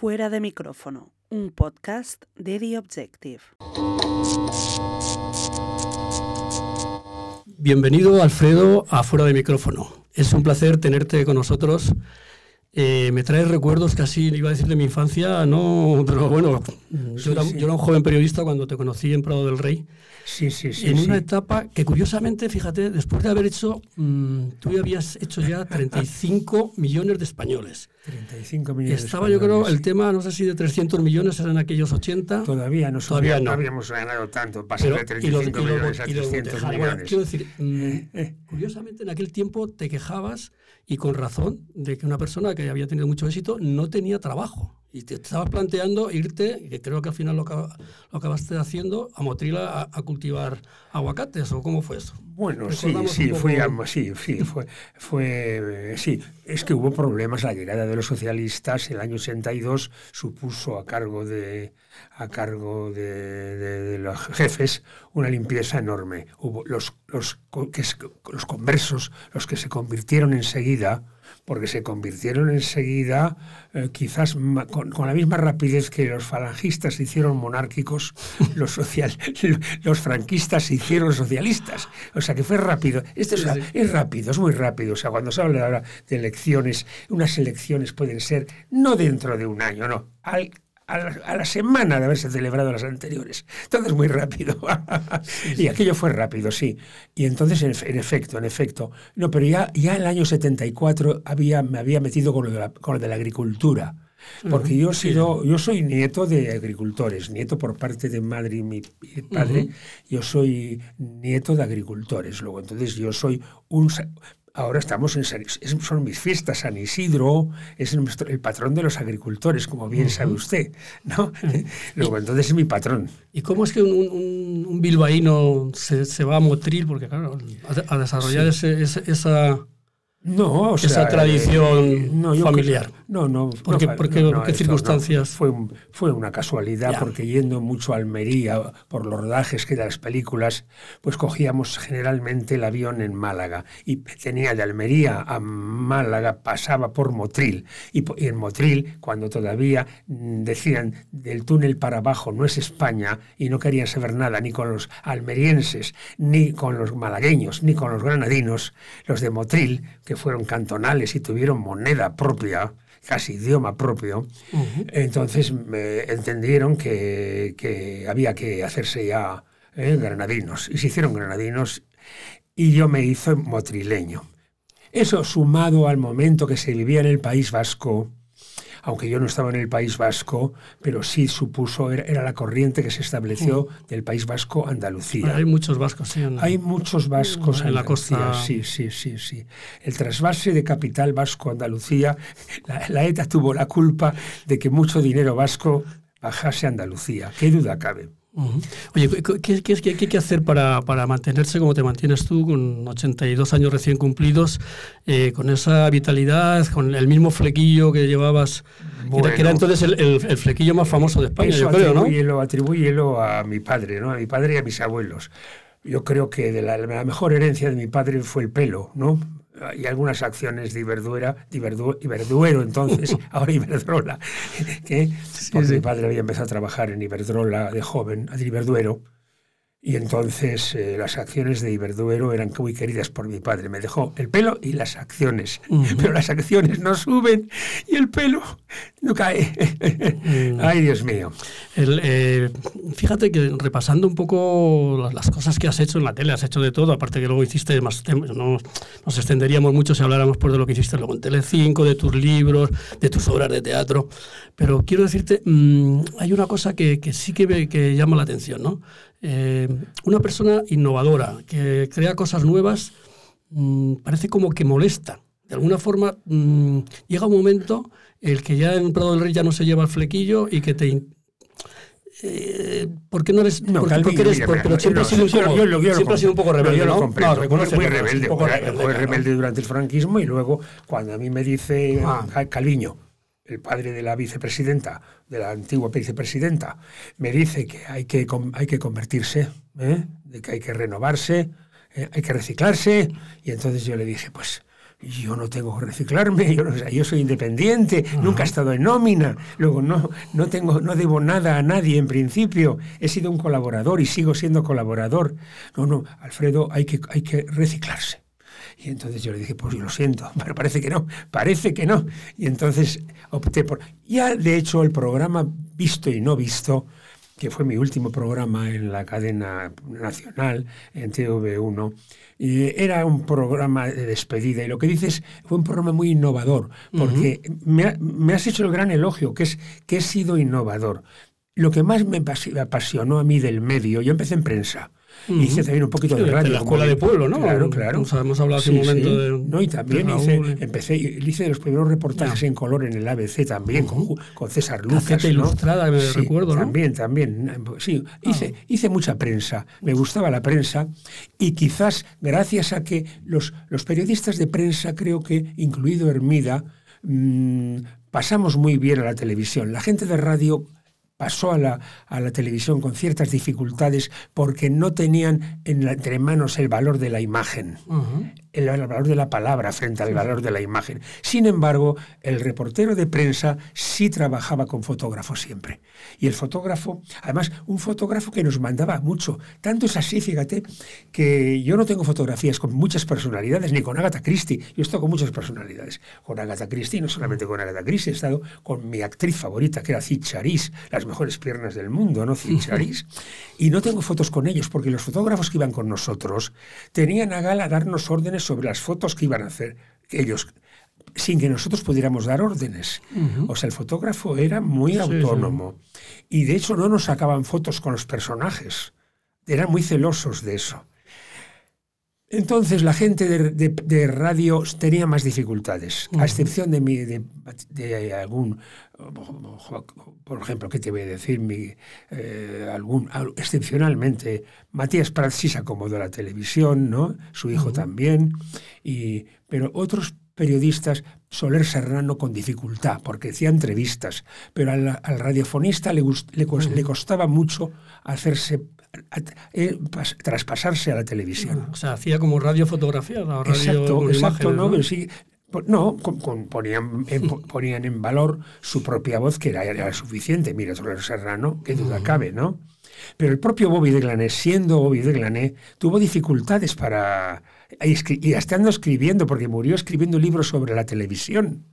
Fuera de micrófono, un podcast de The Objective. Bienvenido, Alfredo, a Fuera de micrófono. Es un placer tenerte con nosotros. Eh, me trae recuerdos casi, iba a decir de mi infancia, no, pero bueno, yo, era, yo, era, un joven periodista cuando te conocí en Prado del Rey. Sí, sí, sí. En sí. una etapa que curiosamente, fíjate, después de haber hecho, mmm, tú ya habías hecho ya 35 millones de españoles. 35 millones. Estaba yo creo el tema, no sé si de 300 millones eran aquellos 80. Todavía no, Todavía no. habíamos ganado tanto, pasar de 35 millones a 300 bueno, millones. quiero decir, mmm, curiosamente en aquel tiempo te quejabas y con razón de que una persona que había tenido mucho éxito no tenía trabajo. Y te estabas planteando irte, que creo que al final lo, lo acabaste haciendo, a Motril a, a, cultivar aguacates, ¿o cómo fue eso? Bueno, sí, sí, poco... a, sí, sí, fue, fue, sí, es que hubo problemas, la llegada de los socialistas, el año 82 supuso a cargo de, a cargo de, de, de los jefes una limpieza enorme. Hubo los, los, que, los conversos, los que se convirtieron enseguida, porque se convirtieron enseguida, eh, quizás con, con, la misma rapidez que los falangistas se hicieron monárquicos, los, social, los franquistas se hicieron socialistas. O sea que fue rápido. Esto es, es rápido, es muy rápido. O sea, cuando se habla ahora de elecciones, unas elecciones pueden ser no dentro de un año, no, al, a la, a la, semana de haberse celebrado las anteriores. Todo es muy rápido. sí, sí. Y aquello fue rápido, sí. Y entonces, en, en, efecto, en efecto. No, pero ya, ya en el año 74 había, me había metido con lo de la, con lo de la agricultura. Porque yo, he sido, yo soy nieto de agricultores, nieto por parte de madre y mi padre. Uh -huh. Yo soy nieto de agricultores. Luego, entonces, yo soy un Ahora estamos en San, son mis fiestas, San Isidro es el, el patrón de los agricultores, como bien uh -huh. sabe usted, ¿no? Luego, y, entonces es mi patrón. ¿Y cómo es que un, un, un bilbaíno se, se, va a Motril? Porque, claro, a, a desarrollar sí. ese, ese, esa, no, o esa sea, tradición eh, no, familiar. No, no. ¿Por qué, no, qué, no, qué circunstancias? Fue, un, fue una casualidad, ya. porque yendo mucho a Almería por los rodajes que de las películas, pues cogíamos generalmente el avión en Málaga. Y tenía de Almería a Málaga, pasaba por Motril. Y, y en Motril, cuando todavía mm, decían del túnel para abajo no es España, y no querían saber nada ni con los almerienses, ni con los malagueños, ni con los granadinos, los de Motril, que fueron cantonales y tuvieron moneda propia, casi idioma propio, uh -huh. entonces me entendieron que, que, había que hacerse ya eh, granadinos. Y se hicieron granadinos y yo me hice motrileño. Eso sumado al momento que se vivía en el País Vasco, aunque yo no estaba en el País Vasco, pero sí supuso, era, era la corriente que se estableció del País Vasco Andalucía. Hay muchos vascos, sí. La... Hay muchos vascos en la costa. Sí, sí, sí, sí. El trasvase de capital vasco-Andalucía, la, la ETA tuvo la culpa de que mucho dinero vasco bajase a Andalucía. ¿Qué duda cabe? Uh -huh. Oye, ¿qué, qué, qué, hay que hacer para, para, mantenerse como te mantienes tú, con 82 años recién cumplidos, eh, con esa vitalidad, con el mismo flequillo que llevabas, bueno, que era entonces el, el, el, flequillo más famoso de España, yo creo, atribúyelo, ¿no? Atribúyelo a mi padre, ¿no? A mi padre y a mis abuelos. Yo creo que de la, la mejor herencia de mi padre fue el pelo, ¿no? Y algunas acciones de Iberduera, de Iberdu, Iberduero entonces, ahora Iberdrola, que porque sí, sí. mi padre había empezado a trabajar en Iberdrola de joven, de Iberduero, y entonces eh, las acciones de Iberduero eran muy queridas por mi padre. Me dejó el pelo y las acciones. Uh -huh. Pero las acciones no suben y el pelo no cae. Uh -huh. Ay, Dios mío. El, eh, fíjate que repasando un poco las, cosas que has hecho en la tele, has hecho de todo, aparte que luego hiciste más no, nos extenderíamos mucho si habláramos pues, de lo que hiciste luego en Telecinco, de tus libros, de tus obras de teatro. Pero quiero decirte, mmm, hay una cosa que, que sí que, que llama la atención, ¿no? Eh, una persona innovadora, que crea cosas nuevas, mmm, parece como que molesta. De alguna forma, mmm, llega un momento el que ya en Prado del Rey ya no se lleva el flequillo y que te... Eh, ¿Por qué no eres.? No, porque, porque eres, pero siempre, no, has sido, un poco, yo, yo, yo siempre sido un poco rebelde. ¿no? comprendo. No, reconoce, rebelde, fue, rebelde, fue rebelde durante el franquismo y luego, cuando a mí me dice Ah. Calviño, el padre de la vicepresidenta, de la antigua vicepresidenta, me dice que hay que, hay que convertirse, ¿eh? de que hay que renovarse, ¿eh? hay que reciclarse, y entonces yo le dije, pues, yo no tengo que reciclarme, yo, no, yo soy independiente, nunca he estado en nómina, luego no, no, tengo, no debo nada a nadie en principio, he sido un colaborador y sigo siendo colaborador. No, no, Alfredo, hay que, hay que reciclarse. Y entonces yo le dije, pues yo lo siento, pero parece que no, parece que no. Y entonces opté por... Ya de hecho el programa Visto y No Visto, que fue mi último programa en la cadena nacional, en TV1, era un programa de despedida. Y lo que dices fue un programa muy innovador, porque me, me, has hecho el gran elogio, que es que he sido innovador. Lo que más me apasionó a mí del medio, yo empecé en prensa, Hice también un poquito de radio. La escuela de pueblo, ¿no? Claro, claro. hemos hablado hace un momento de. No, y también hice, empecé, hice los primeros reportajes en color en el ABC también, con, con, César Lucas. ¿no? ilustrada, me recuerdo, ¿no? También, también. Sí, hice, ah. hice mucha prensa. Me gustaba la prensa y quizás gracias a que los, los periodistas de prensa, creo que, incluido Hermida, mmm, pasamos muy bien a la televisión. La gente de radio pasó a la, a la televisión con ciertas dificultades porque no tenían en entre manos el valor de la imagen el, valor de la palabra frente al valor de la imagen. Sin embargo, el reportero de prensa sí trabajaba con fotógrafos siempre. Y el fotógrafo, además, un fotógrafo que nos mandaba mucho. Tanto es así, fíjate, que yo no tengo fotografías con muchas personalidades, ni con Agatha Christie. Yo he estado con muchas personalidades. Con Agatha Christie, no solamente con Agatha Christie, he estado con mi actriz favorita, que era Cid las mejores piernas del mundo, ¿no? Cid y no tengo fotos con ellos, porque los fotógrafos que iban con nosotros tenían a gala darnos órdenes sobre las fotos que iban a hacer ellos sin que nosotros pudiéramos dar órdenes. O sea, el fotógrafo era muy autónomo. Y de hecho no nos sacaban fotos con los personajes. Eran muy celosos de eso. Entonces la gente de, radio tenía más dificultades, a excepción de, mi, de, algún, por ejemplo, ¿qué te voy a decir? Mi, eh, algún, excepcionalmente, Matías Prats sí se acomodó a la televisión, ¿no? Su hijo también, y, pero otros periodistas, Soler Serrano con dificultad, porque hacía entrevistas, pero al, radiofonista le, le, le, costaba mucho hacerse eh, traspasarse a la televisión. O sea, hacía como radiofotografía, la radio exacto, exacto, ¿no? Sí, no, ponían, en, ponían en valor su propia voz, que era, era suficiente. Mira, Soler Serrano, qué duda cabe, ¿no? Pero el propio Bobby de Glané, siendo Bobby de Glané, tuvo dificultades para... Y estando escribiendo, porque murió escribiendo libros sobre la televisión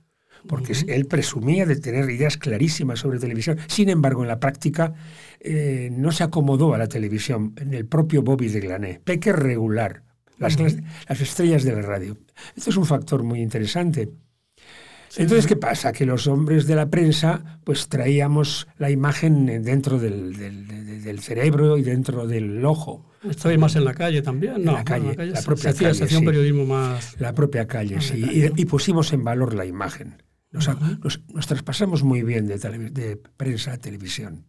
porque él presumía de tener ideas clarísimas sobre televisión. Sin embargo, en la práctica eh, no se acomodó a la televisión, en el propio Bobby de Glané. Peque regular, las, las, estrellas de la radio. Esto es un factor muy interesante. Entonces, ¿qué pasa? Que los hombres de la prensa, pues traíamos la imagen dentro del, del, cerebro y dentro del ojo. Estabais más en la calle también, ¿no? En la calle, la, propia calle. Se hacía un periodismo más. La propia calle, sí. Y, y, pusimos en valor la imagen. Nos, traspasamos muy bien de, de prensa a televisión.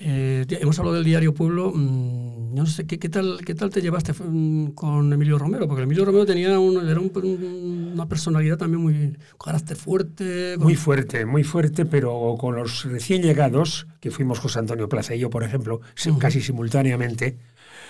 Eh, hemos hablado del diario Pueblo. Mm, no sé, ¿qué, tal, ¿qué tal te llevaste mm, con Emilio Romero? Porque Emilio Romero tenía era una personalidad también muy. carácter fuerte. Muy fuerte, muy fuerte, pero con los recién llegados, que fuimos José Antonio Plaza y yo, por ejemplo, casi simultáneamente,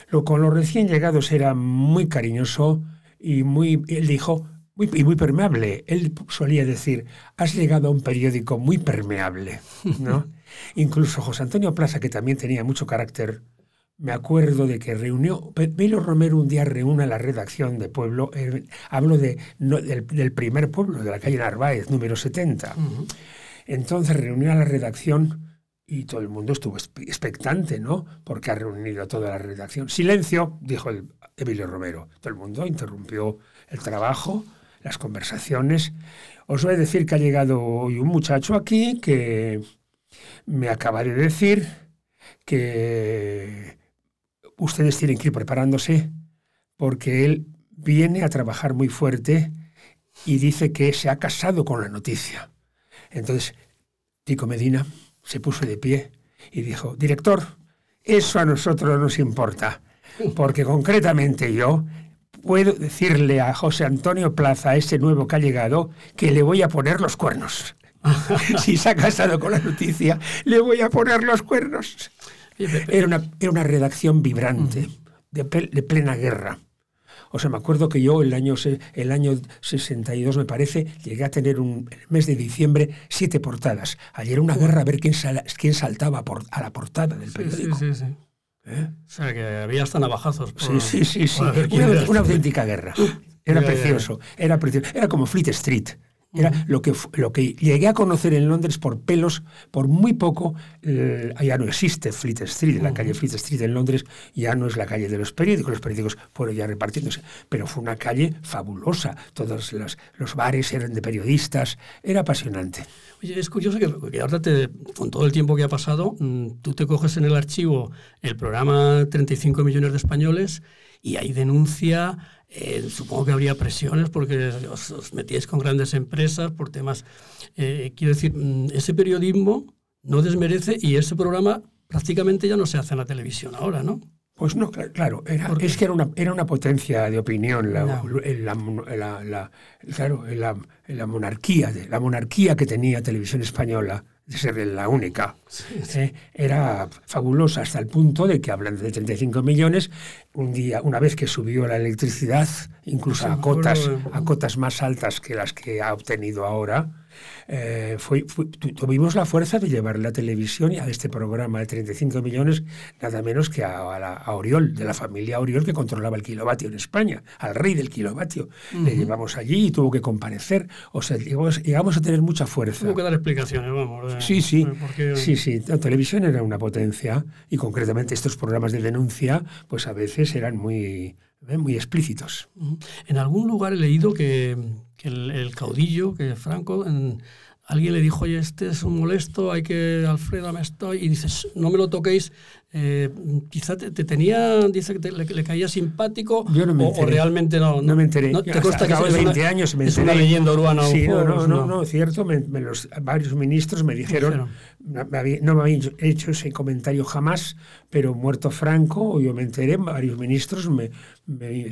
lo, con los recién llegados era muy cariñoso y muy. Él dijo muy, y muy permeable. Él solía decir, has llegado a un periódico muy permeable, ¿no? Incluso José Antonio Plaza, que también tenía mucho carácter, me acuerdo de que reunió, Milo Romero un día reúne a la redacción de Pueblo, eh, hablo de, del, primer pueblo, de la calle Narváez, número 70. Entonces reunió a la redacción y todo el mundo estuvo expectante, ¿no? Porque ha reunido a toda la redacción. Silencio, dijo el, Emilio Romero. Todo el mundo interrumpió el trabajo las conversaciones. Os voy a decir que ha llegado hoy un muchacho aquí que me acaba de decir que ustedes tienen que ir preparándose porque él viene a trabajar muy fuerte y dice que se ha casado con la noticia. Entonces, Tico Medina se puso de pie y dijo, director, eso a nosotros no nos importa, porque concretamente yo puedo decirle a José Antonio Plaza, ese nuevo que ha llegado, que le voy a poner los cuernos. si se ha casado con la noticia, le voy a poner los cuernos. Era una, era una redacción vibrante, de, plena guerra. O sea, me acuerdo que yo el año, el año 62, me parece, llegué a tener un, el mes de diciembre siete portadas. Ayer una guerra a ver quién, quién saltaba por, a la portada del periódico. Sí, sí, sí. ¿Eh? O sea, que había hasta navajazos. sí, sí, sí. sí. Una, auténtica guerra. Era precioso, era precioso. Era como Fleet Street. Era lo que, lo que llegué a conocer en Londres por pelos, por muy poco. ya no existe Fleet Street, la calle Fleet Street en Londres ya no es la calle de los periódicos, los periódicos fueron ya repartiéndose, pero fue una calle fabulosa. Todos los, los bares eran de periodistas, era apasionante. Oye, es curioso que, ahora, te, con todo el tiempo que ha pasado, mm, tú te coges en el archivo el programa 35 millones de españoles y ahí denuncia eh, supongo que habría presiones porque os, metíais con grandes empresas por temas. Eh, quiero decir, mm, ese periodismo no desmerece y ese programa prácticamente ya no se hace en la televisión ahora, ¿no? Pues no, claro, era, es que era una, era una potencia de opinión la, la, la, claro, la, monarquía, la monarquía que tenía Televisión Española de ser la única. Eh, era fabulosa hasta el punto de que, hablando de 35 millones, un día, una vez que subió la electricidad, incluso a cotas, a cotas más altas que las que ha obtenido ahora, eh, fue, tuvimos la fuerza de llevar la televisión y a este programa de 35 millones, nada menos que a, la, Oriol, de la familia Oriol que controlaba el kilovatio en España, al rey del kilovatio. Le llevamos allí y tuvo que comparecer. O sea, llegamos, a tener mucha fuerza. Tuvo que dar explicaciones, vamos. sí, sí. Sí, sí. La televisión era una potencia y concretamente estos programas de denuncia, pues a veces eran muy, muy explícitos. En algún lugar he leído que que el, caudillo, que Franco, en, alguien le dijo, oye, este es un molesto, hay que, Alfredo, me estoy, y dices, no me lo toquéis, eh, quizá te, tenía, dice que le, caía simpático, Yo no me o, realmente no, no. me enteré. ¿No te consta que es 20 una, años me enteré. Es una leyenda urbana. Sí, no, no, no, no, cierto, me, los, varios ministros me dijeron, no me habían hecho ese comentario jamás, pero muerto Franco, yo me enteré, varios ministros me,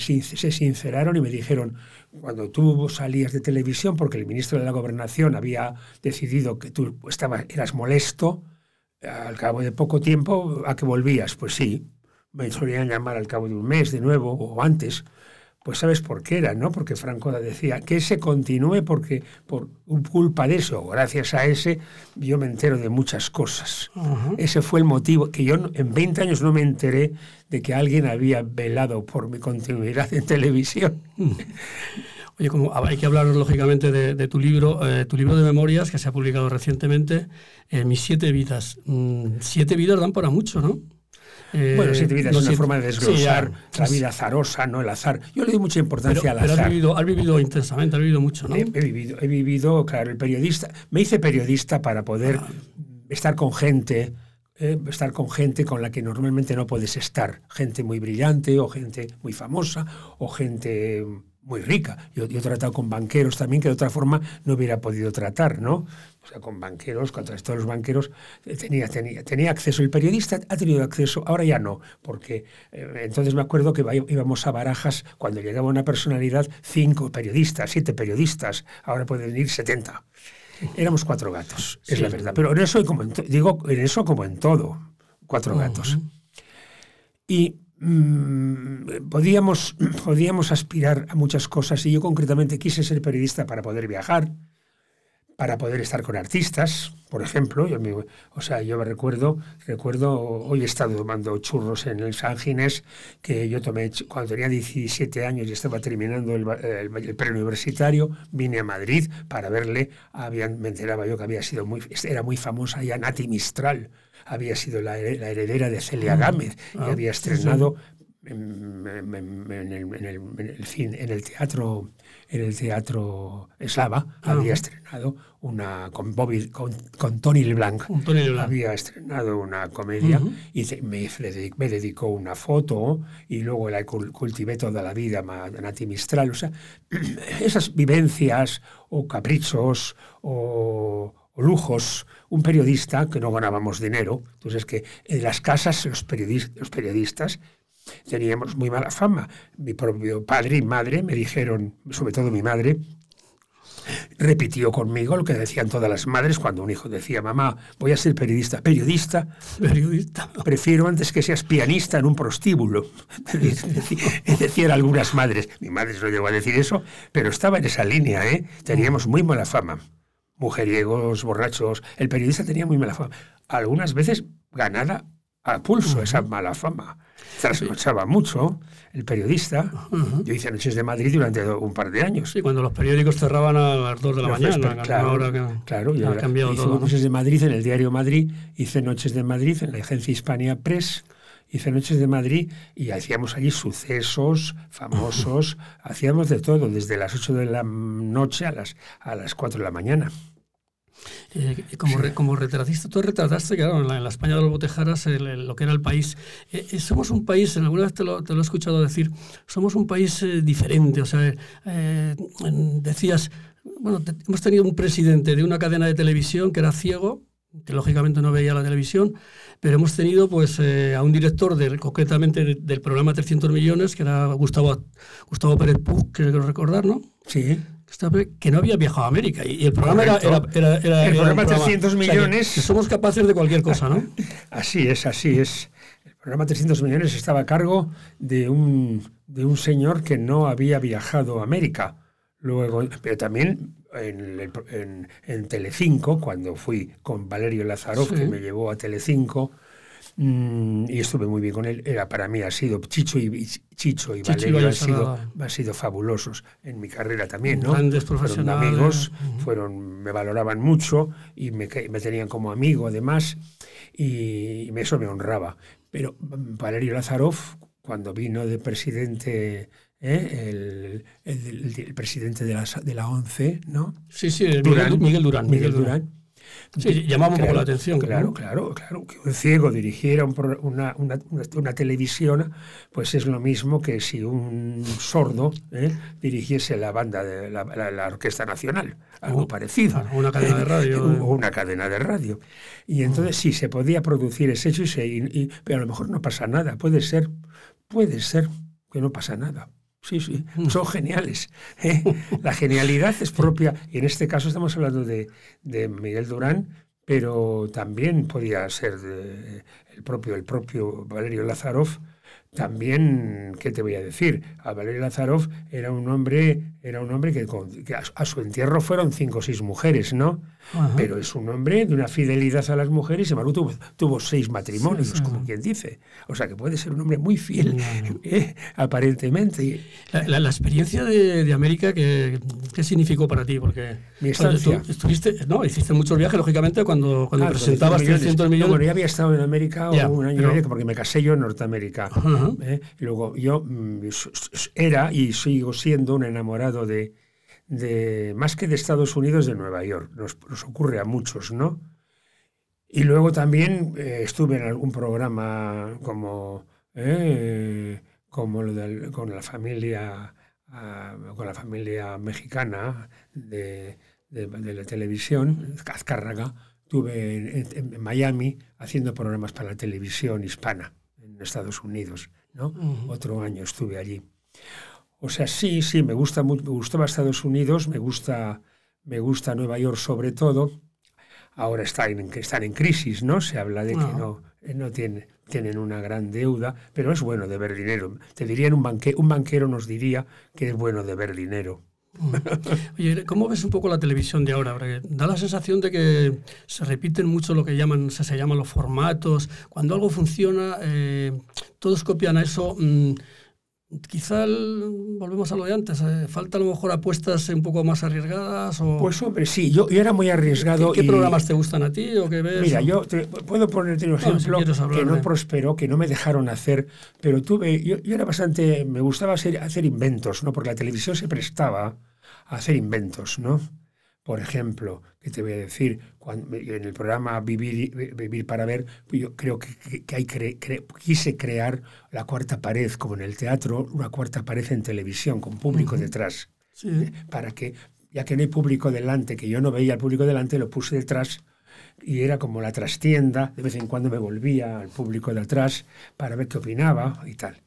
se sinceraron y me dijeron, cuando tú salías de televisión, porque el ministro de la Gobernación había decidido que tú estabas, eras molesto, al cabo de poco tiempo, ¿a que volvías? Pues sí, me solían llamar al cabo de un mes de nuevo o antes. Pues sabes por qué era, ¿no? Porque Franco decía que se continúe porque por culpa de eso, gracias a ese, yo me entero de muchas cosas. Ese fue el motivo que yo en 20 años no me enteré de que alguien había velado por mi continuidad en televisión. Oye, como hay que hablar lógicamente de, tu libro, eh, tu libro de memorias que se ha publicado recientemente, eh, Mis siete vidas. Mm, siete vidas dan para mucho, ¿no? bueno, siete vidas es una forma de desglosar la vida azarosa, no el azar. Yo le doy mucha importancia al azar. Pero has vivido, has vivido intensamente, has vivido mucho, ¿no? He, vivido, he vivido, claro, el periodista. Me hice periodista para poder ah. estar con gente, eh, estar con gente con la que normalmente no puedes estar. Gente muy brillante, o gente muy famosa, o gente muy rica. Yo, he tratado con banqueros también que de otra forma no hubiera podido tratar, ¿no? O sea, con banqueros, con todos los banqueros, eh, tenía, tenía, tenía acceso. El periodista ha tenido acceso, ahora ya no, porque eh, entonces me acuerdo que íbamos a barajas, cuando llegaba una personalidad, cinco periodistas, siete periodistas, ahora pueden ir setenta. Éramos cuatro gatos, es la verdad. Pero en eso, como digo, en eso como en todo, cuatro gatos. Y Mm, podíamos, podíamos aspirar a muchas cosas y yo concretamente quise ser periodista para poder viajar, para poder estar con artistas, por ejemplo. Yo o sea, yo me recuerdo, recuerdo, hoy he estado tomando churros en el San Ginés, que yo tomé cuando tenía 17 años y estaba terminando el, el, preuniversitario, vine a Madrid para verle, habían, me yo que había sido muy, era muy famosa ya Nati Mistral, había sido la, heredera de Celia ah, Gámez y ah, había estrenado En, el, teatro en el teatro eslava había estrenado una con Bobby con, Tony LeBlanc, había estrenado una comedia y me, me, dedicó una foto y luego la cultivé toda la vida Nati Mistral o sea esas vivencias o caprichos o o lujos, un periodista, que no ganábamos dinero, entonces que en las casas los periodistas, los periodistas teníamos muy mala fama. Mi propio padre y madre me dijeron, sobre todo mi madre, repitió conmigo lo que decían todas las madres cuando un hijo decía, mamá, voy a ser periodista. ¿Periodista? Periodista. Prefiero antes que seas pianista en un prostíbulo. Decían algunas madres. Mi madre no llegó a decir eso, pero estaba en esa línea, ¿eh? Teníamos muy mala fama. Mujeriegos, borrachos. El periodista tenía muy mala fama. Algunas veces ganada a pulso esa mala fama. Trasnochaba mucho el periodista. Yo hice Noches de Madrid durante un par de años. Sí, cuando los periódicos cerraban a las 2 de la mañana. claro, claro yo ha cambiado hice Noches de Madrid en el Diario Madrid, hice Noches de Madrid en la agencia Hispania Press, hice Noches de Madrid y hacíamos allí sucesos famosos, hacíamos de todo, desde las 8 de la noche a las, a las 4 de la mañana. Eh, como, como retratista, tú retrataste, claro, en la, España de los Botejaras, lo que era el país. Eh, eh, somos un país, alguna vez te lo, te lo, he escuchado decir, somos un país diferente. O sea, decías, bueno, hemos tenido un presidente de una cadena de televisión que era ciego, que lógicamente no veía la televisión, pero hemos tenido pues a un director de, concretamente del programa 300 millones, que era Gustavo, Gustavo Pérez Pug, quiero recordar, ¿no? Sí que no había viajado a América y, el programa era, El programa 300 millones... somos capaces de cualquier cosa, ¿no? Así es, así es. El programa 300 millones estaba a cargo de un, de un señor que no había viajado a América. Luego, pero también en, en, en Telecinco, cuando fui con Valerio Lazarov, que me llevó a Telecinco, Mm, y estuve muy bien con él. Era para mí ha sido Chicho y Chicho y Valerio han sido, han sido fabulosos en mi carrera también, ¿no? Grandes profesionales. Fueron amigos, fueron, me valoraban mucho y me, me tenían como amigo además y eso me honraba. Pero mm, Valerio Lazarov, cuando vino de presidente ¿eh? El, el, presidente de la, de la ONCE, ¿no? Sí, sí, Miguel Durán. Miguel Durán Sí, llamaba un poco la atención. Claro, claro, claro. Que un ciego dirigiera una, una, una, televisión, pues es lo mismo que si un sordo ¿eh? dirigiese la banda de la, la, Orquesta Nacional, algo parecido. una cadena de radio. O una cadena de radio. Y entonces sí, se podía producir ese hecho, y, se, y, pero a lo mejor no pasa nada. Puede ser, puede ser que no pasa nada. Sí, sí, mm. son geniales. ¿eh? La genialidad es propia, y en este caso estamos hablando de, de Miguel Durán, pero también podía ser el, propio, el propio Valerio Lazarov, también, ¿qué te voy a decir? A Valery Lazarov era un hombre, era un hombre que, a, su entierro fueron cinco o seis mujeres, ¿no? Pero es un hombre de una fidelidad a las mujeres y Maru tuvo, seis matrimonios, como quien dice. O sea que puede ser un hombre muy fiel, ¿eh? aparentemente. La, experiencia de, América, ¿qué, ¿qué, significó para ti? Porque Mi estancia. estuviste, no, hiciste muchos viajes, lógicamente, cuando, cuando presentabas 300 millones. Bueno, ya había estado en América un año medio, porque me casé yo en Norteamérica. ¿Eh? Luego, yo mm, era y sigo siendo un enamorado de, más que de Estados Unidos, de Nueva York. Nos, ocurre a muchos, ¿no? Y luego también eh, estuve en algún programa como, eh, como lo con la familia ah, con la familia mexicana de, de, la televisión, Azcárraga, estuve en, Miami haciendo programas para la televisión hispana en Estados Unidos. ¿no? Otro año estuve allí. O sea, sí, sí, me gusta me gustaba Estados Unidos, me gusta, me gusta Nueva York sobre todo. Ahora están en, están en crisis, ¿no? Se habla de que no, eh, no tienen, tienen una gran deuda, pero es bueno de ver dinero. Te dirían un, banque, un banquero nos diría que es bueno de ver dinero. Mm. Oye, ¿cómo ves un poco la televisión de ahora? da la sensación de que se repiten mucho lo que llaman, se, se llaman los formatos. Cuando algo funciona, eh, todos copian a eso. Mm, quizá volvemos a lo de antes, eh, falta a lo mejor apuestas un poco más arriesgadas. O... Pues hombre, sí, yo, era muy arriesgado. ¿Qué, programas te gustan a ti o qué ves? Mira, yo puedo ponerte un ejemplo que no prosperó, que no me dejaron hacer, pero tuve, yo, era bastante, me gustaba hacer, hacer inventos, ¿no? Porque la televisión se prestaba a hacer inventos, ¿no? Por ejemplo, ¿qué te voy a decir? Cuando, en el programa Vivir, Vivir para Ver, pues yo creo que, que hay quise crear la cuarta pared, como en el teatro, una cuarta pared en televisión, con público detrás. ¿eh? Para que, ya que no hay público delante, que yo no veía al público delante, lo puse detrás y era como la trastienda, de vez en cuando me volvía al público de atrás para ver qué opinaba y tal.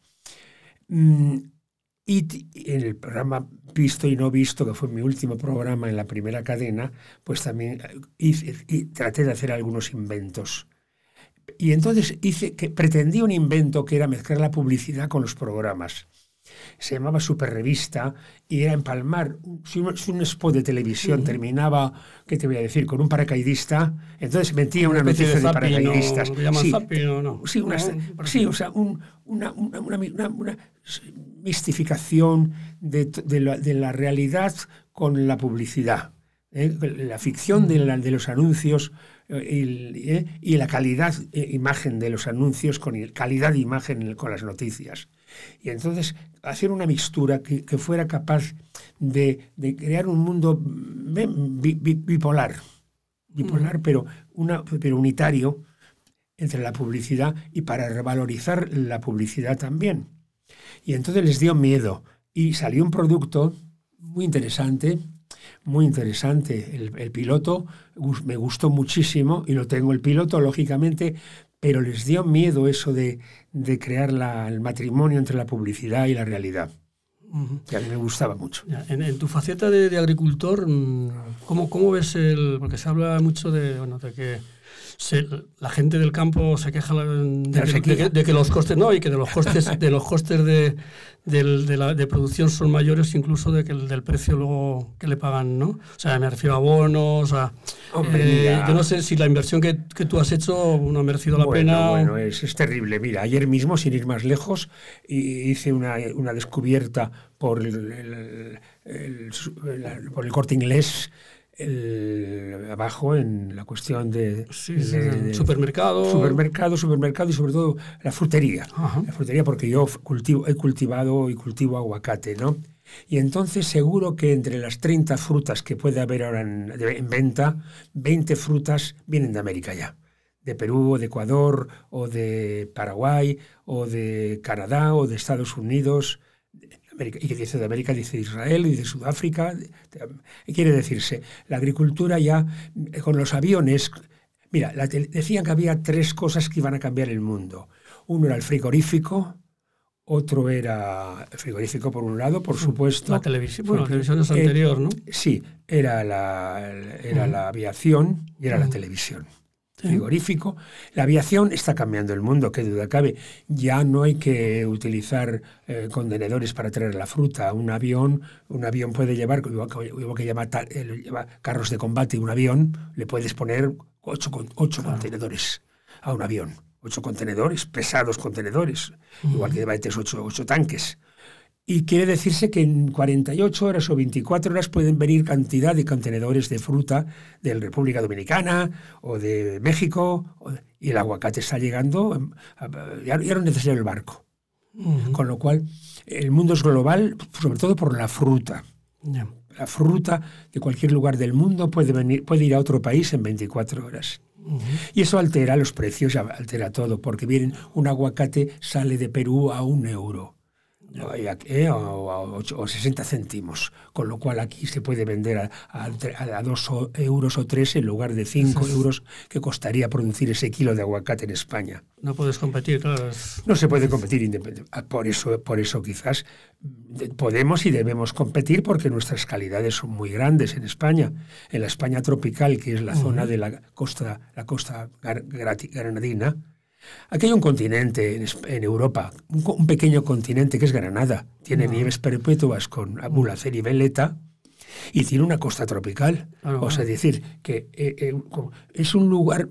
Y en el programa Visto y No Visto, que fue mi último programa en la primera cadena, pues también hice, y traté de hacer algunos inventos. Y entonces hice que pretendí un invento que era mezclar la publicidad con los programas se llamaba Super Revista y era empalmar. Si un, si un spot de televisión terminaba, ¿qué te voy a decir?, con un paracaidista, entonces metía una, noticia de, paracaidistas. sí, no? sí, una, sí, o sea, un, una, una, una, mistificación de, de, la, de, la, realidad con la publicidad. ¿eh? La ficción de, la, de los anuncios y, ¿eh? y la calidad eh, imagen de los anuncios con calidad de imagen con las noticias. Y entonces hacer una mixtura que, fuera capaz de, crear un mundo bipolar, bipolar pero, una, pero unitario entre la publicidad y para revalorizar la publicidad también. Y entonces les dio miedo y salió un producto muy interesante, muy interesante. El, el, piloto me gustó muchísimo y lo tengo el piloto, lógicamente, pero les dio miedo eso de, de crear la, el matrimonio entre la publicidad y la realidad. Que a mí me gustaba mucho. En, tu faceta de, de, agricultor, mm, ¿cómo, ¿cómo ves el...? Porque se habla mucho de, bueno, de que la gente del campo se queja de, que, los costes no y que de los costes de los costes de, de, producción son mayores incluso de que el del precio luego que le pagan no o sea me refiero a bonos a eh, yo no sé si la inversión que, tú has hecho no ha merecido la pena bueno es, es, terrible. Mira ayer mismo sin ir más lejos hice una, una descubierta por el, por el corte inglés el, abajo en la cuestión de, supermercado. Supermercado, supermercado y sobre todo la frutería. La frutería porque yo cultivo, he cultivado y cultivo aguacate, ¿no? Y entonces seguro que entre las 30 frutas que puede haber ahora en, en venta, 20 frutas vienen de América ya. De Perú, o de Ecuador, o de Paraguay, o de Canadá, o de Estados Unidos y que dice de América, dice de Israel y de Sudáfrica. quiere decirse, la agricultura ya eh, con los aviones. Mira, decían que había tres cosas que iban a cambiar el mundo. Uno era el frigorífico, otro era el frigorífico por un lado, por supuesto. La televisión, bueno, la televisión es anterior, ¿no? Sí, era la, era la aviación y era la televisión frigorífico. La aviación está cambiando el mundo, qué duda cabe. Ya no hay que utilizar eh, contenedores para traer la fruta. Un avión, un avión puede llevar, igual que, eh, lleva, carros de combate, un avión, le puedes poner ocho, ocho contenedores a un avión. Ocho contenedores, pesados contenedores, igual que lleva ocho, ocho tanques. Y quiere decirse que en 48 horas o 24 horas pueden venir cantidad de contenedores de fruta de la República Dominicana o de México, y el aguacate está llegando, ya, no es necesario el barco. Con lo cual, el mundo es global, sobre todo por la fruta. La fruta de cualquier lugar del mundo puede, venir, puede ir a otro país en 24 horas. Y eso altera los precios, altera todo, porque vienen, un aguacate sale de Perú a un euro eh, o, 60 céntimos, con lo cual aquí se puede vender a, a, 2 euros o 3 en lugar de 5 euros que costaría producir ese kilo de aguacate en España. No puedes competir, claro. No se puede competir independientemente. Ah, por eso, por eso quizás podemos y debemos competir porque nuestras calidades son muy grandes en España. En la España tropical, que es la zona de la costa, la costa granadina, Aquí hay un continente en, Europa, un, pequeño continente que es Granada. Tiene nieves perpetuas con Abulacer y Veleta y tiene una costa tropical. o sea, decir que eh, eh, es un lugar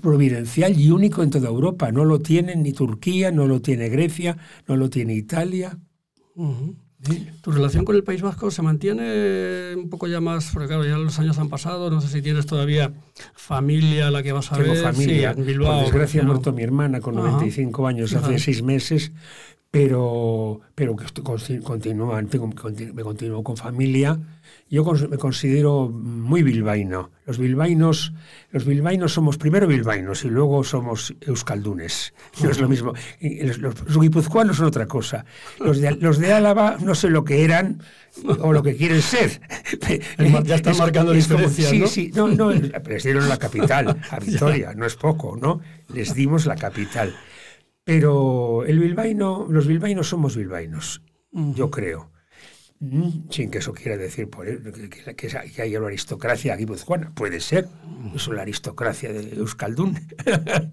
providencial y único en toda Europa. No lo tiene ni Turquía, no lo tiene Grecia, no lo tiene Italia. ¿Tu relación con el País Vasco se mantiene un poco ya más? Porque claro, ya los años han pasado, no sé si tienes todavía familia a la que vas a Tengo ver. familia. en Bilbao. Por desgracia ha muerto mi hermana con 95 años hace seis meses, pero, pero que continúan, tengo, me continúo con familia yo me considero muy bilbaíno. Los bilbaínos, los bilbaínos somos primero bilbaínos y luego somos euskaldunes. No es lo mismo. Los, guipuzcoanos son otra cosa. Los de, los de Álava no sé lo que eran o lo que quieren ser. ya están marcando diferencias, Sí, sí. No, no, les dieron la capital a Vitoria, no es poco, ¿no? Les dimos la capital. Pero el bilbaíno, los bilbaínos somos bilbaínos yo creo. Mm, sin que eso quiera decir por que, que, hay una aristocracia aquí guipuzcoana. Puede ser. Es la aristocracia de Euskaldun.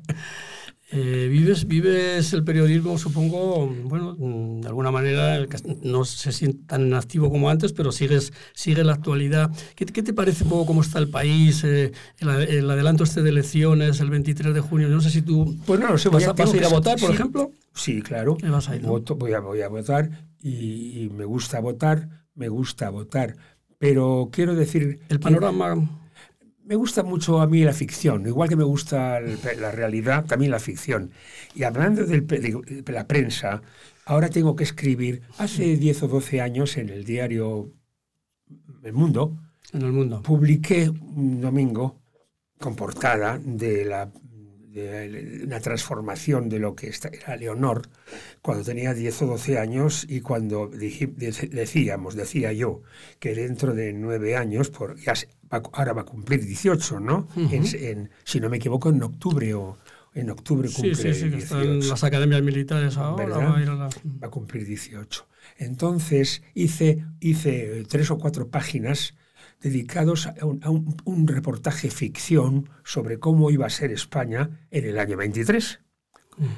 Eh, vives, vives el periodismo, supongo, bueno, de alguna manera no se siente tan activo como antes, pero sigues, sigue la actualidad. ¿Qué, ¿Qué, te parece un poco cómo está el país? Eh, el, el, adelanto este de elecciones el 23 de junio. No sé si tú pues no, no sé, vas, a, vas a ir a votar, por sí, ejemplo. Sí, claro. Vas a ir, ¿no? Voto, voy, a, voy a votar y, y, me gusta votar, me gusta votar. Pero quiero decir... El panorama... Me gusta mucho a mí la ficción, igual que me gusta la realidad, también la ficción. Y hablando del, de, de la prensa, ahora tengo que escribir, hace 10 o 12 años en el diario El Mundo, en el mundo. publiqué un domingo con portada de la de una transformación de lo que era Leonor cuando tenía 10 o 12 años y cuando decíamos, decía yo, que dentro de nueve años, por, ya va, ahora va a cumplir 18, ¿no? Uh -huh. en, en, si no me equivoco, en octubre o en octubre cumple sí, sí, sí, 18. están las academias militares ahora. Va a, ir a, la... va a cumplir 18. Entonces hice, hice tres o cuatro páginas dedicados a, un, a un, un, reportaje ficción sobre cómo iba a ser España en el año 23.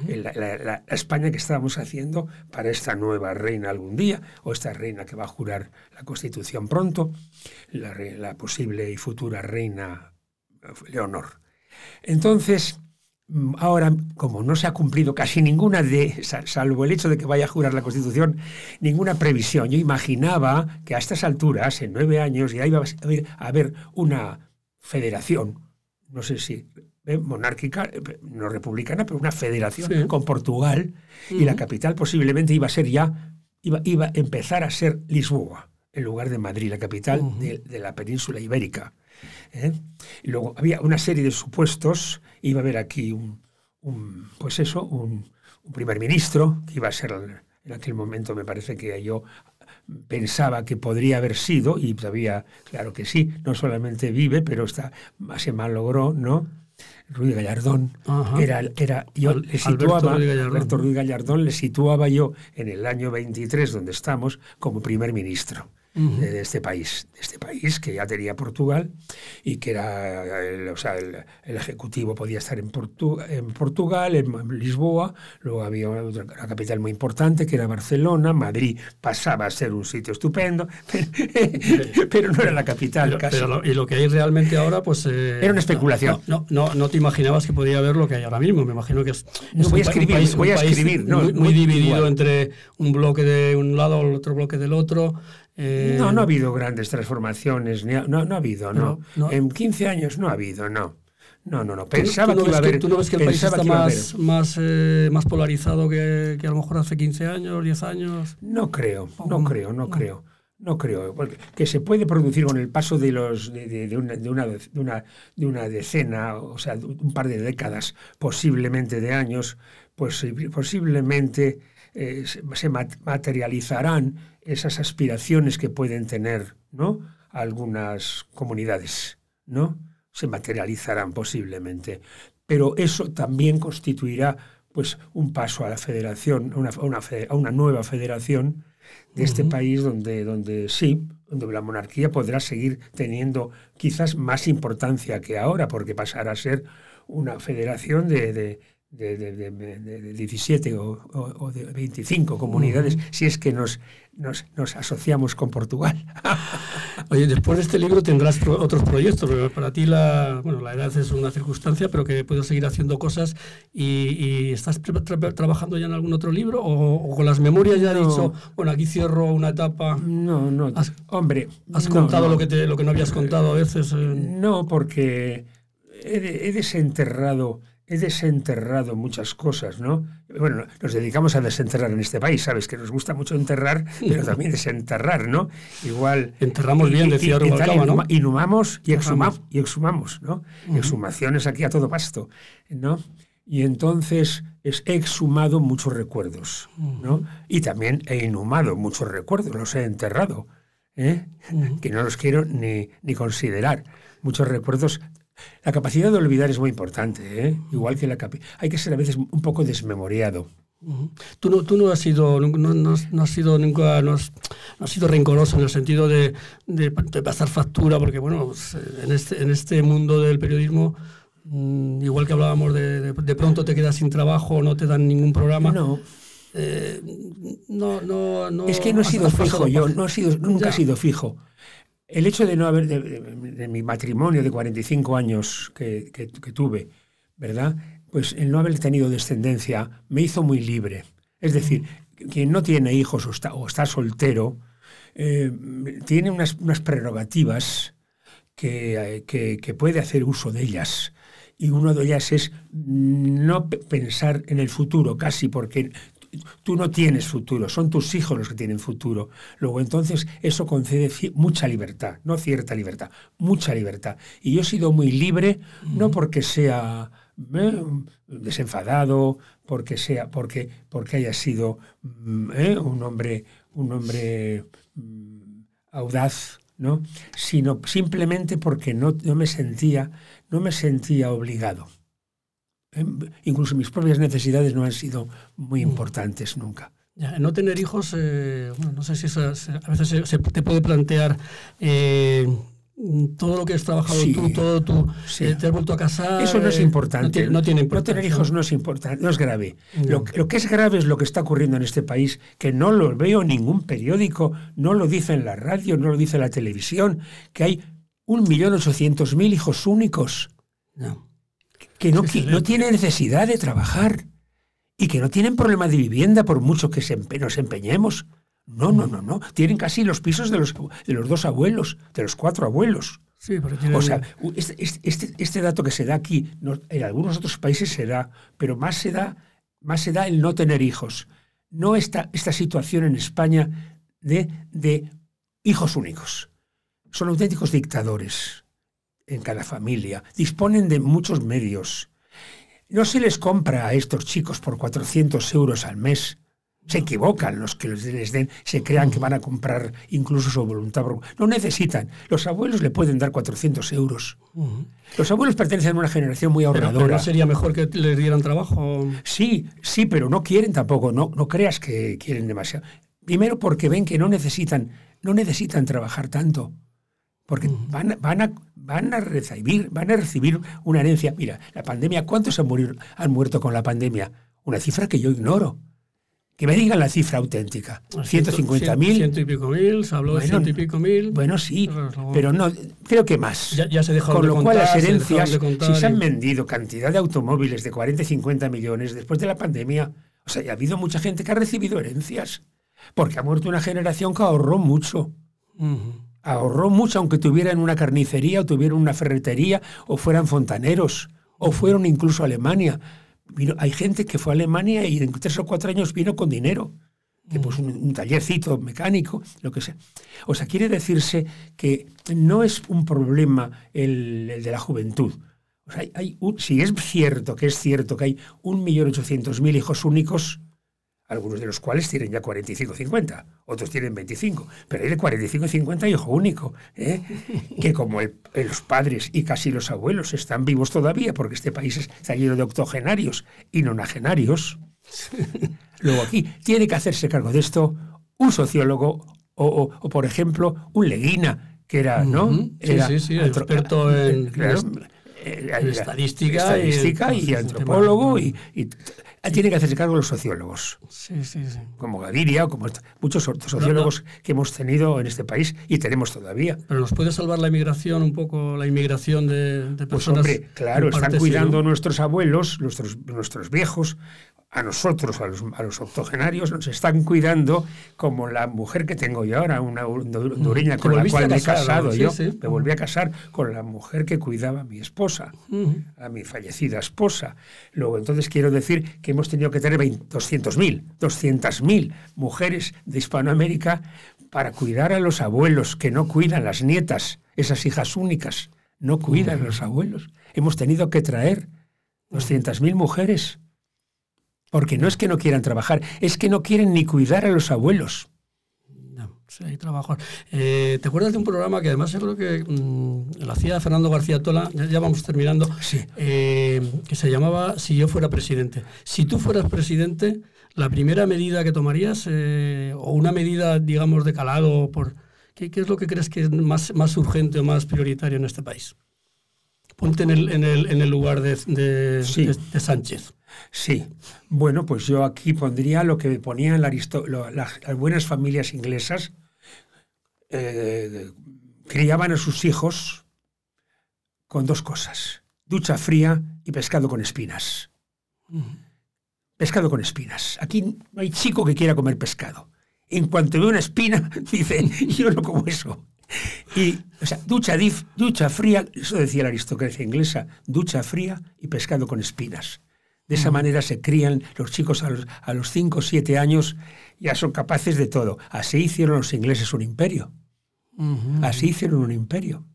La, la, la, España que estábamos haciendo para esta nueva reina algún día, o esta reina que va a jurar la Constitución pronto, la, posible y futura reina Leonor. Entonces, ahora, como no se ha cumplido casi ninguna de, salvo el hecho de que vaya a jurar la Constitución, ninguna previsión. Yo imaginaba que a estas alturas, en nueve años, ya iba a haber una federación, no sé si eh, monárquica, no republicana, pero una federación sí. con Portugal, uh -huh. y la capital posiblemente iba a ser ya, iba, iba a empezar a ser Lisboa, en lugar de Madrid, la capital uh -huh. de, de la península ibérica. ¿eh? Y luego había una serie de supuestos, iba a haber aquí un, un pues eso, un, un, primer ministro, que iba a ser en aquel momento me parece que yo pensaba que podría haber sido, y todavía, claro que sí, no solamente vive, pero está, se malogró, ¿no? Ruiz Gallardón, Ajá. era, era, yo Al, le situaba, Alberto Ruiz, Alberto Ruiz Gallardón le situaba yo en el año 23, donde estamos, como primer ministro. Uh -huh. de, este país, de este país que ya tenía Portugal y que era, el, o sea, el, el ejecutivo podía estar en, Portu en, Portugal, en Lisboa, luego había otra, una capital muy importante que era Barcelona, Madrid pasaba a ser un sitio estupendo, pero, pero no era la capital. Pero, casi. Pero lo, y lo que hay realmente ahora, pues... Eh, era una especulación. No, no, no, no, te imaginabas que podía haber lo que hay ahora mismo, me imagino que es... No, es voy, a escribir, país, voy a escribir, muy, muy dividido igual. entre un bloque de un lado, otro bloque del otro. Eh, no, no ha habido grandes transformaciones, no, no ha habido, no. no. En 15 años no ha habido, no. No, no, no. Pensaba ¿Tú, tú que iba a haber. ¿Tú no ves que el país está más, más, eh, más polarizado que, que, a lo mejor hace 15 años, 10 años? No creo, no creo, no, no. creo. No creo, porque que se puede producir con el paso de los de, de, de, una, de, una, de, una, de una decena, o sea, un par de décadas, posiblemente de años, pues posiblemente eh, se materializarán esas aspiraciones que pueden tener ¿no? algunas comunidades, ¿no? se materializarán posiblemente. Pero eso también constituirá pues, un paso a la federación, a una, a una, a una nueva federación de este uh -huh. país donde, donde sí, donde la monarquía podrá seguir teniendo quizás más importancia que ahora, porque pasará a ser una federación de, de de, de, de, de, 17 o, o, o, de 25 comunidades, uh -huh. si es que nos, nos, nos, asociamos con Portugal. Oye, después de este libro tendrás pro, otros proyectos, para ti la, bueno, la edad es una circunstancia, pero que puedes seguir haciendo cosas y, y ¿estás tra tra trabajando ya en algún otro libro o, o con las memorias ya no. has dicho, bueno, aquí cierro una etapa? No, no, has, hombre. ¿Has no, contado no. Lo, que te, lo que no habías contado a veces? En... No, porque he, he desenterrado he desenterrado muchas cosas, ¿no? Bueno, nos dedicamos a desenterrar en este país, ¿sabes? Que nos gusta mucho enterrar, pero también desenterrar, ¿no? Igual... Enterramos bien, y, decía y, y ¿no? Inhumamos y exhumamos, y exhumamos ¿no? Uh -huh. Exhumaciones aquí a todo pasto, ¿no? Y entonces es, he exhumado muchos recuerdos, ¿no? Y también he inhumado muchos recuerdos, los he enterrado, ¿eh? Uh -huh. Que no los quiero ni, ni considerar. Muchos recuerdos la capacidad de olvidar es muy importante, ¿eh? igual que la hay que ser a veces un poco desmemoriado. Tú no, tú no has sido, no, no, has sido nunca, no has, no has, sido rencoroso en el sentido de, de, pasar factura, porque bueno, pues, en este, en este mundo del periodismo, mm, igual que hablábamos de, de, pronto te quedas sin trabajo, no te dan ningún programa. No. Eh, no, no, no, es que no he sido fijo, yo no he sido, nunca he sido fijo. El hecho de no haber, de, mi matrimonio de 45 años que, que, que tuve, ¿verdad? pues el no haber tenido descendencia me hizo muy libre. Es decir, quien no tiene hijos o está, soltero, eh, tiene unas, prerrogativas que, que, puede hacer uso de ellas. Y una de ellas es no pensar en el futuro casi, porque tú no tienes futuro, son tus hijos los que tienen futuro. Luego entonces eso concede mucha libertad, no cierta libertad, mucha libertad. Y yo he sido muy libre, no porque sea ¿eh? desenfadado, porque sea, porque, porque haya sido mm, ¿eh? un hombre, un hombre mm, audaz, ¿no? sino simplemente porque no, no, me sentía, no me sentía obligado. ¿Eh? Incluso mis propias necesidades no han sido muy mm. importantes nunca. no tener hijos, no sé si a veces se, te puede plantear todo lo que has trabajado tú, todo tu, eh, te has vuelto a casar. Eso no es importante. No tiene, importancia. tener hijos no es importante, no es grave. Lo, que es grave es lo que está ocurriendo en este país, que no lo veo en ningún periódico, no lo dice en la radio, no lo dice en la televisión, que hay un millón ochocientos mil hijos únicos que no, no tienen necesidad de trabajar y que no tienen problema de vivienda por mucho que nos empeñemos. No, no, no, no. Tienen casi los pisos de los, de los dos abuelos, de los cuatro abuelos. Sí, O sea, este, este, este, dato que se da aquí, en algunos otros países se da, pero más se da, más se da el no tener hijos. No esta, esta situación en España de, de hijos únicos. Son auténticos dictadores en cada familia. Disponen de muchos medios. No se les compra a estos chicos por 400 euros al mes se equivocan los que les den, se crean que van a comprar incluso su voluntad. No necesitan. Los abuelos le pueden dar 400 euros. Los abuelos pertenecen a una generación muy ahorradora. ¿No sería mejor que les dieran trabajo? Sí, sí, pero no quieren tampoco. No, no creas que quieren demasiado. Primero porque ven que no necesitan, no necesitan trabajar tanto. Porque van, van, a, van, a recibir, van a recibir una herencia. Mira, la pandemia, ¿cuántos han, han muerto con la pandemia? Una cifra que yo ignoro. Que me digan la cifra auténtica. 150.000. Ciento y pico mil, se habló de ciento y pico mil. Bueno, sí, pero no, creo que más. Ya, se dejó Con lo cual las herencias, si se han vendido cantidad de automóviles de 40 y 50 millones después de la pandemia, o sea, ha habido mucha gente que ha recibido herencias, porque ha muerto una generación que ahorró mucho. Ahorró mucho, aunque tuvieran una carnicería o tuvieran una ferretería o fueran fontaneros o fueron incluso a Alemania hay gente que fue a Alemania y en tres o cuatro años vino con dinero, que pues un, tallercito mecánico, lo que sea. O sea, quiere decirse que no es un problema el, de la juventud. O sea, hay, si es cierto que es cierto que hay 1.800.000 hijos únicos, algunos de los cuales tienen ya 45 50, otros tienen 25, pero hay de 45 50 hijo único, ¿eh? que como los padres y casi los abuelos están vivos todavía, porque este país está lleno de octogenarios y nonagenarios, luego aquí tiene que hacerse cargo de esto un sociólogo o, por ejemplo, un Leguina, que era, ¿no? sí, sí, sí, experto en, estadística, y, antropólogo y, tiene que hacerse cargo los sociólogos. Sí, sí, sí. Como Gaviria o como muchos otros sociólogos que hemos tenido en este país y tenemos todavía. Pero nos puede salvar la inmigración un poco, la inmigración de, de pues personas. Pues hombre, claro, están cuidando a nuestros abuelos, nuestros, nuestros viejos, a nosotros, a los, a los, octogenarios, nos están cuidando como la mujer que tengo yo ahora, una hondureña con la cual me he casado yo. Me volví a casar con la mujer que cuidaba a mi esposa, a mi fallecida esposa. Luego, entonces quiero decir que hemos tenido que tener 200.000, 200.000 mujeres de Hispanoamérica para cuidar a los abuelos que no cuidan las nietas, esas hijas únicas, no cuidan a los abuelos. Hemos tenido que traer 200.000 mujeres porque no es que no quieran trabajar, es que no quieren ni cuidar a los abuelos. Sí, hay trabajos. Eh, ¿Te acuerdas de un programa que además yo creo que mm, lo hacía Fernando García Tola, ya, ya vamos terminando, Sí. eh, que se llamaba Si yo fuera presidente? Si tú fueras presidente, la primera medida que tomarías, eh, o una medida, digamos, de calado, por, ¿qué, qué es lo que crees que es más, más urgente o más prioritario en este país? Ponte en el, en el, en el lugar de, de- Sí. de- de Sánchez. Sí, bueno, pues yo aquí pondría lo que ponían la aristo- lo- las, las buenas familias inglesas, eh, criaban a sus hijos con dos cosas, ducha fría y pescado con espinas. Pescado con espinas. Aquí no hay chico que quiera comer pescado. En cuanto ve una espina, dice, yo no como eso. Y, o sea, ducha, dif- ducha fría, eso decía la aristocracia inglesa, ducha fría y pescado con espinas. De esa manera se crían los chicos a los, a los 5 o 7 años, ya son capaces de todo. Así hicieron los ingleses un imperio. Así hicieron un imperio.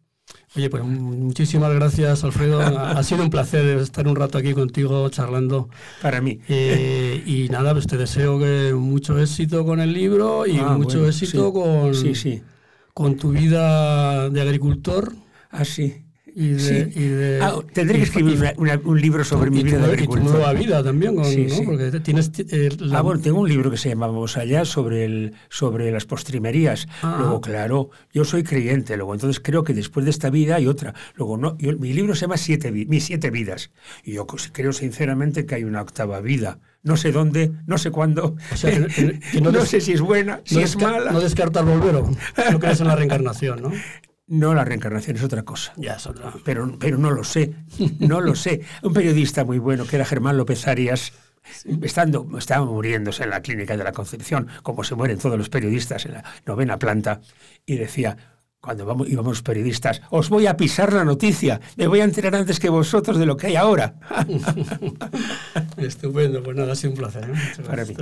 Oye, pues muchísimas gracias, Alfredo. Ha sido un placer estar un rato aquí contigo charlando. Para mí. Eh, y nada, pues te deseo que mucho éxito con el libro y Ah, mucho bueno, éxito sí. con, Sí, sí. con tu vida de agricultor Así. Y de... Sí. y de- Ah, tendré que escribir una- una- un libro sobre mi tu vida de nueva- y tu agricultor. nueva vida también, con- Sí, ¿no? porque tienes eh, la- Ah, bueno, tengo un libro que se llama Vamos allá sobre, el, sobre las postrimerías. Ah. Luego, claro, yo soy creyente, luego entonces creo que después de esta vida hay otra. Luego, no, yo- mi libro se llama siete, Mis siete vidas. Y yo creo sinceramente que hay una octava vida. No sé dónde, no sé cuándo, O sea, que- que- no no, sé si es buena, si no, es mala. no descartas volver no crees en la reencarnación, ¿no? No, la reencarnación es otra cosa. Ya es otra. Pero, pero no lo sé, no lo sé. Un periodista muy bueno, que era Germán López Arias, estando, estaba muriéndose en la clínica de la Concepción, como se mueren todos los periodistas en la novena planta, y decía, cuando vamos, íbamos los periodistas, os voy a pisar la noticia, me voy a enterar antes que vosotros de lo que hay ahora. Estupendo, pues nada, ha sido un placer. ¿eh? Para mí.